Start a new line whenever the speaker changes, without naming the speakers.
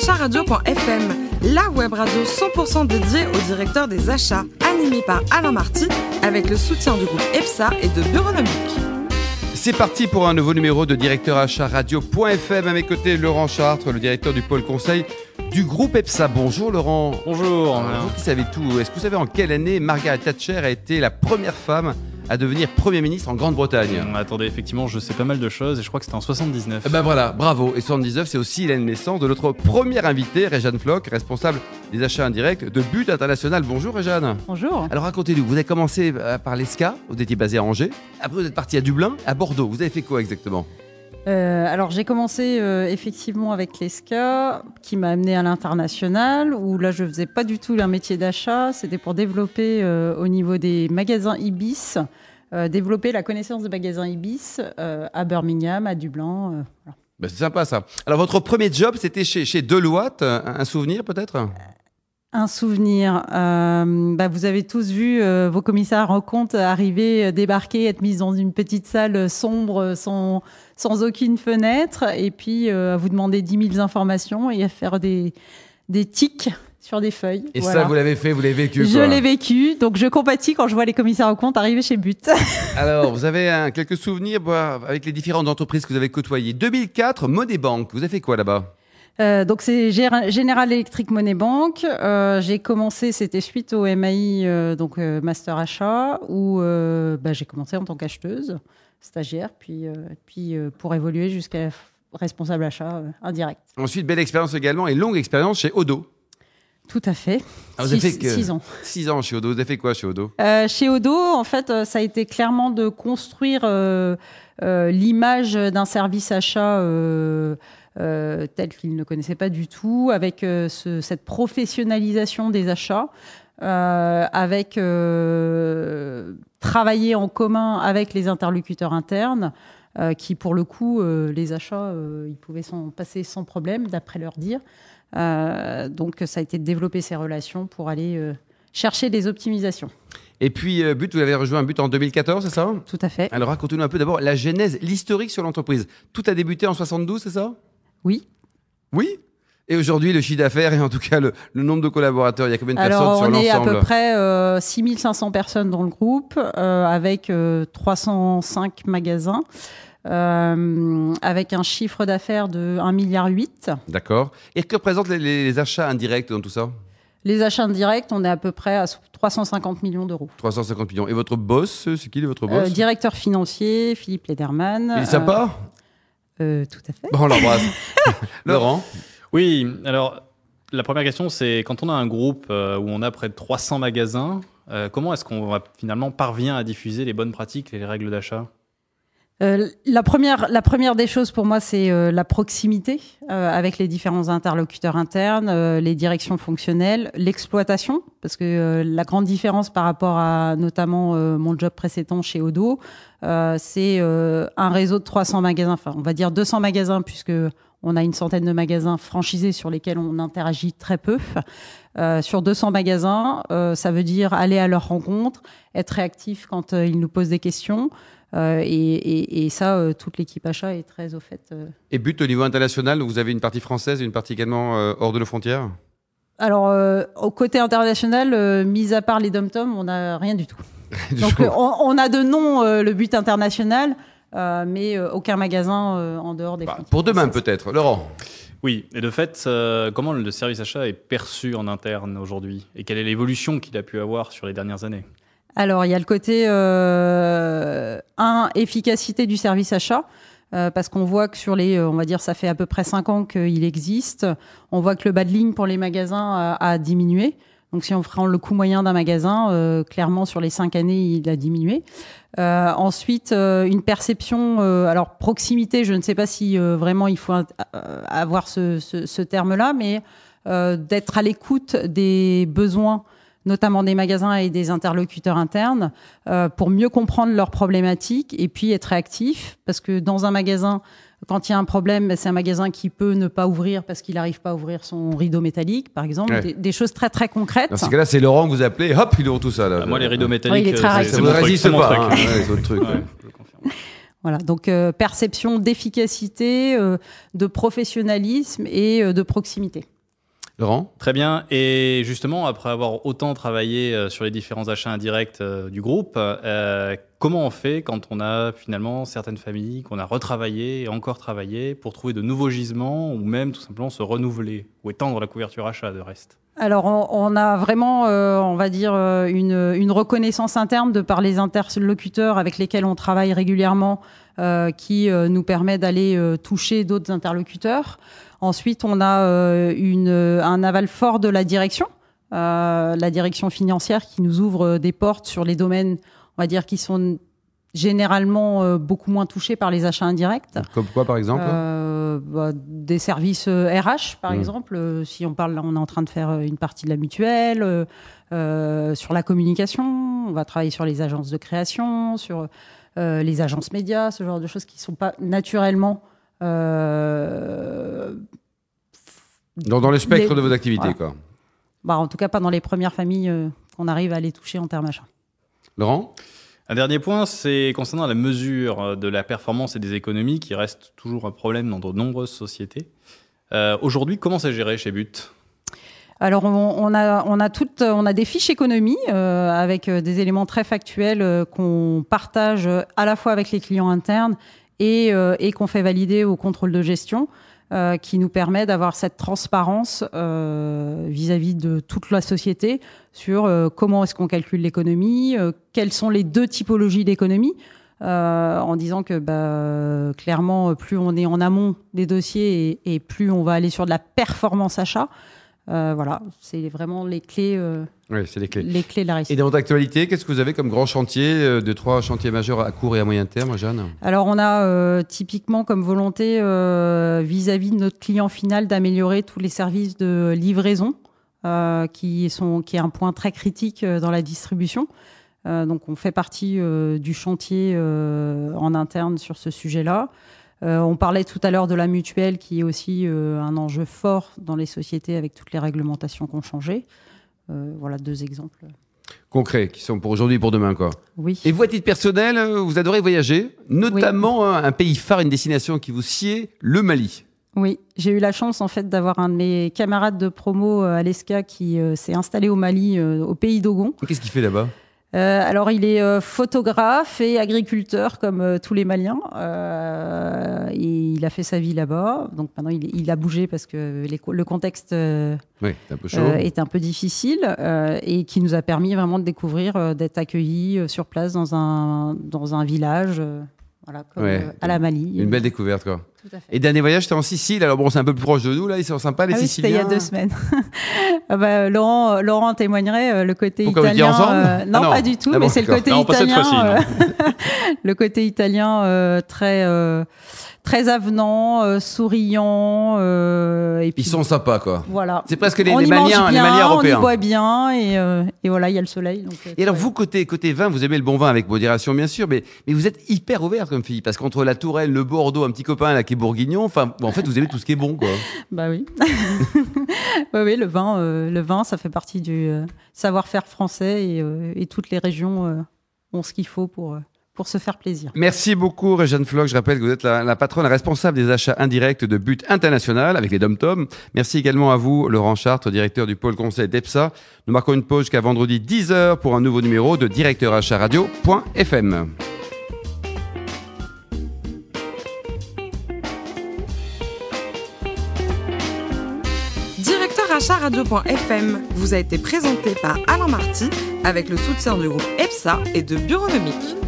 acharadio.fm, la web radio 100% dédiée au directeur des achats, animée par Alain Marty, avec le soutien du groupe EPSA et de Bureonomique.
C'est parti pour un nouveau numéro de directeur achat radio.fm. À mes côtés, Laurent Chartres, le directeur du pôle conseil du groupe EPSA. Bonjour Laurent.
Bonjour.
Vous qui savez tout, est-ce que vous savez en quelle année Margaret Thatcher a été la première femme à devenir Premier ministre en Grande-Bretagne.
Hum, attendez, effectivement, je sais pas mal de choses et je crois que c'était en 79.
Eh ben voilà, bravo. Et 79, c'est aussi la naissance de notre première invitée, Réjeanne Floch, responsable des achats indirects de But International. Bonjour Réjeanne.
Bonjour.
Alors racontez-nous, vous avez commencé euh, par l'ESCA, vous étiez basé à Angers. Après, vous êtes parti à Dublin, à Bordeaux. Vous avez fait quoi exactement?
Euh, alors j'ai commencé euh, effectivement avec l'ESCA qui m'a amené à l'international où là je faisais pas du tout un métier d'achat, c'était pour développer euh, au niveau des magasins Ibis, développer la connaissance des magasins Ibis à Birmingham, à Dublin.
Ben, c'est sympa ça. Alors votre premier job c'était chez, chez Deloitte, un souvenir peut-être?
Un souvenir. Euh, bah, vous avez tous vu euh, vos commissaires en compte arriver, euh, débarquer, être mis dans une petite salle sombre sans, sans aucune fenêtre, et puis à vous demander 10 000 informations et à faire des, des tics sur des feuilles.
Et ça, vous l'avez fait, vous l'avez vécu
Je l'ai vécu, donc je compatis quand je vois les commissaires en compte arriver chez But.
Alors, vous avez quelques souvenirs avec les différentes entreprises que vous avez côtoyées. 2004, Money Bank, vous avez fait quoi là-bas?
Euh, donc c'est General Electric Money Bank. Euh, j'ai commencé, c'était suite au MAI, euh, donc Master Achat, où bah, j'ai commencé en tant qu'acheteuse, stagiaire, puis, puis pour évoluer jusqu'à responsable achat indirect.
Ensuite, belle expérience également et longue expérience chez Odo.
Tout à fait.
Ah, vous avez fait que six ans. Six ans chez Odo. Vous avez fait quoi chez Odo?
Chez Odo, en fait, ça a été clairement de construire l'image d'un service achat euh, tel qu'ils ne connaissaient pas du tout, avec euh, cette professionnalisation des achats. Euh, avec travailler en commun avec les interlocuteurs internes, qui pour le coup, les achats, ils pouvaient s'en passer sans problème, d'après leur dire. donc ça a été de développer ces relations pour aller chercher des optimisations.
Et puis, But, vous avez rejoint But en 2014, c'est ça?
Tout à fait.
Alors, racontez-nous un peu d'abord la genèse, l'historique sur l'entreprise. Tout a débuté en 72, c'est ça?
Oui.
Oui et aujourd'hui, le chiffre d'affaires et en tout cas le, nombre de collaborateurs, il y a combien de personnes sur l'ensemble
On est à peu près euh, 6500 personnes dans le groupe, euh, avec 305 euh, magasins, euh, avec un chiffre d'affaires de 1,8 milliard.
D'accord. Et que représentent les, achats indirects dans tout ça?
Les achats indirects, on est à peu près à 350 millions d'euros.
350 millions. Et votre boss, c'est qui votre boss?
Directeur financier, Philippe Lederman.
Il est sympa?
Euh, tout à fait.
Bon, on l'embrasse. Laurent
Oui, alors la première question, c'est quand on a un groupe euh, où on a près de 300 magasins, euh, comment est-ce qu'on finalement parvient à diffuser les bonnes pratiques et les règles d'achat?
La, première, la première des choses pour moi, c'est la proximité avec les différents interlocuteurs internes, les directions fonctionnelles, l'exploitation, parce que la grande différence par rapport à notamment mon job précédent chez Odo, euh, c'est euh, un réseau de 300 magasins, enfin on va dire 200 magasins puisque on a une centaine de magasins franchisés sur lesquels on interagit très peu. Euh, sur 200 magasins, ça veut dire aller à leur rencontre, être réactif quand ils nous posent des questions. Et, ça, toute l'équipe achat est très au fait.
Et but au niveau international, vous avez une partie française et une partie également hors de nos frontières?
Alors, au côté international, mis à part les dom-toms, on n'a rien du tout. Donc euh, on, a de nom euh, le but international, euh, mais aucun magasin en dehors des bah,
Pour demain peut-être, Laurent?
Oui, et de fait, comment le service achat est perçu en interne aujourd'hui? Et quelle est l'évolution qu'il a pu avoir sur les dernières années?
Alors, il y a le côté, un, efficacité du service achat. parce qu'on voit que sur les, on va dire, ça fait à peu près 5 ans qu'il existe. On voit que le bas de ligne pour les magasins a diminué. Donc si on prend le coût moyen d'un magasin, euh, clairement sur les cinq années, il a diminué. Euh, ensuite, euh, une perception, alors proximité, je ne sais pas si vraiment il faut avoir ce, ce, ce terme-là, mais d'être à l'écoute des besoins notamment des magasins et des interlocuteurs internes, pour mieux comprendre leurs problématiques et puis être réactif, parce que dans un magasin, quand il y a un problème, ben, c'est un magasin qui peut ne pas ouvrir parce qu'il n'arrive pas à ouvrir son rideau métallique, par exemple. Des, choses très très concrètes.
Dans ce cas-là, c'est Laurent que vous appelez, hop, il ouvre tout ça. Là.
Ah, moi, les rideaux métalliques,
c'est
ça ne
résiste
pas. Hein,
ouais,
truc,
Voilà, donc euh, perception d'efficacité, euh, de professionnalisme et euh, de proximité.
Très bien. Et justement, après avoir autant travaillé euh, sur les différents achats indirects euh, du groupe, euh, comment on fait quand on a finalement certaines familles qu'on a retravaillées et encore travaillées pour trouver de nouveaux gisements ou même tout simplement se renouveler ou étendre la couverture achat de reste?
Alors, on, a vraiment, euh, on va dire, euh, une, reconnaissance interne de par les interlocuteurs avec lesquels on travaille régulièrement, euh, qui nous permet d'aller toucher d'autres interlocuteurs. Ensuite, on a un aval fort de la direction, la direction financière qui nous ouvre des portes sur les domaines, on va dire, qui sont généralement euh, beaucoup moins touchés par les achats indirects.
Comme quoi, par exemple
Euh, bah, des services euh, RH, par
Mm.
exemple. Euh, si on parle, là, on est en train de faire euh, une partie de la mutuelle, euh, euh, sur la communication. On va travailler sur les agences de création, sur euh, les agences médias, ce genre de choses qui ne sont pas naturellement. euh,
dans, dans le spectre
les-
de vos activités,
voilà.
quoi.
bah, en tout cas, pas dans les premières familles euh, qu'on arrive à les toucher en termes achats.
Laurent?
Un dernier point, c'est concernant la mesure euh, de la performance et des économies qui reste toujours un problème dans de nombreuses sociétés. Euh, Aujourd'hui, comment c'est géré chez But?
Alors, on, a, on, a toutes, on a des fiches économie euh, avec des éléments très factuels qu'on partage à la fois avec les clients internes et, et qu'on fait valider au contrôle de gestion, euh, qui nous permet d'avoir cette transparence euh, vis-à-vis de toute la société sur euh, comment est-ce qu'on calcule l'économie, quelles sont les deux typologies d'économie. en disant que bah, clairement, plus on est en amont des dossiers et, et plus on va aller sur de la performance achat, euh, voilà, c'est vraiment les clés, euh,
Oui, c'est les clés.
les clés de la réussite.
Et dans votre actualité, qu'est-ce que vous avez comme grand chantier, euh, de trois chantiers majeurs à court et à moyen terme, Jeanne?
Alors, on a euh, typiquement comme volonté vis-à-vis de notre client final d'améliorer tous les services de livraison, qui, sont, qui est un point très critique dans la distribution. Donc, on fait partie du chantier en interne sur ce sujet-là. Euh, on parlait tout à l'heure de la mutuelle, qui est aussi euh, un enjeu fort dans les sociétés avec toutes les réglementations qui ont changé. Euh, voilà deux exemples.
Concrets, qui sont pour aujourd'hui et pour demain, quoi.
Oui.
Et vous, à titre personnel, vous adorez voyager, notamment un, un pays phare, une destination qui vous sied, le Mali.
Oui, j'ai eu la chance en fait d'avoir un de mes camarades de promo à l'ESCA qui euh, s'est installé au Mali, euh, au pays d'Ogon.
Qu'est-ce qu'il fait là-bas?
Euh, alors il est euh, photographe et agriculteur comme euh, tous les Maliens. Euh, et il a fait sa vie là-bas. Donc maintenant il, il a bougé parce que les le contexte euh,
Oui, c'est un peu chaud.
euh, est un peu difficile euh, et qui nous a permis vraiment de découvrir, euh, d'être accueillis euh, sur place dans un, dans un village, voilà, comme
Ouais.
euh, à la Mali.
Une belle découverte, quoi.
Tout à fait.
Et dernier voyage, c'était en Sicile. Alors bon, c'est un peu plus proche de nous, là. Ils sont sympas, les
Ah oui, c'était il y
Siciliens.
a deux semaines. Ah bah, Laurent, Laurent témoignerait euh, le côté
Pourquoi, vous étiez
italien.
ensemble
euh, non,
Ah non.
pas du tout,
Ah bon,
mais c'est le côté
Non, pas cette
italien. euh, le côté italien euh, très euh, très avenant, euh, souriant. euh, et puis
Ils sont sympas, quoi.
voilà.
C'est presque les,
on
les
y mange
Maliens, les
bien,
Maliens
on y
européens.
boit bien et, euh, et voilà, il y a le soleil. Donc, euh,
Et alors vous, côté, côté vin, vous aimez le bon vin avec modération, bien sûr, mais, mais vous êtes hyper ouverte comme fille, parce qu'entre la Touraine, le Bordeaux, un petit copain là qui est bourguignon, enfin, bon, en fait, vous aimez tout ce qui est bon, quoi.
Bah oui. oui, oui, le vin, euh, le vin, ça fait partie du euh, savoir-faire français et, euh, et toutes les régions euh, ont ce qu'il faut pour, euh, pour se faire plaisir.
Merci beaucoup, Réjeanne Floch. Je rappelle que vous êtes la, la patronne responsable des achats indirects de but international avec les dom-tom. Merci également à vous, Laurent Chartres, directeur du pôle conseil d'EPSA. Nous marquons une pause jusqu'à vendredi 10h pour un nouveau numéro de directeur achat radio.fm.
Directeur achat radio.fm vous a été présenté par Alain Marty avec le soutien du groupe EPSA et de Bureaunomique.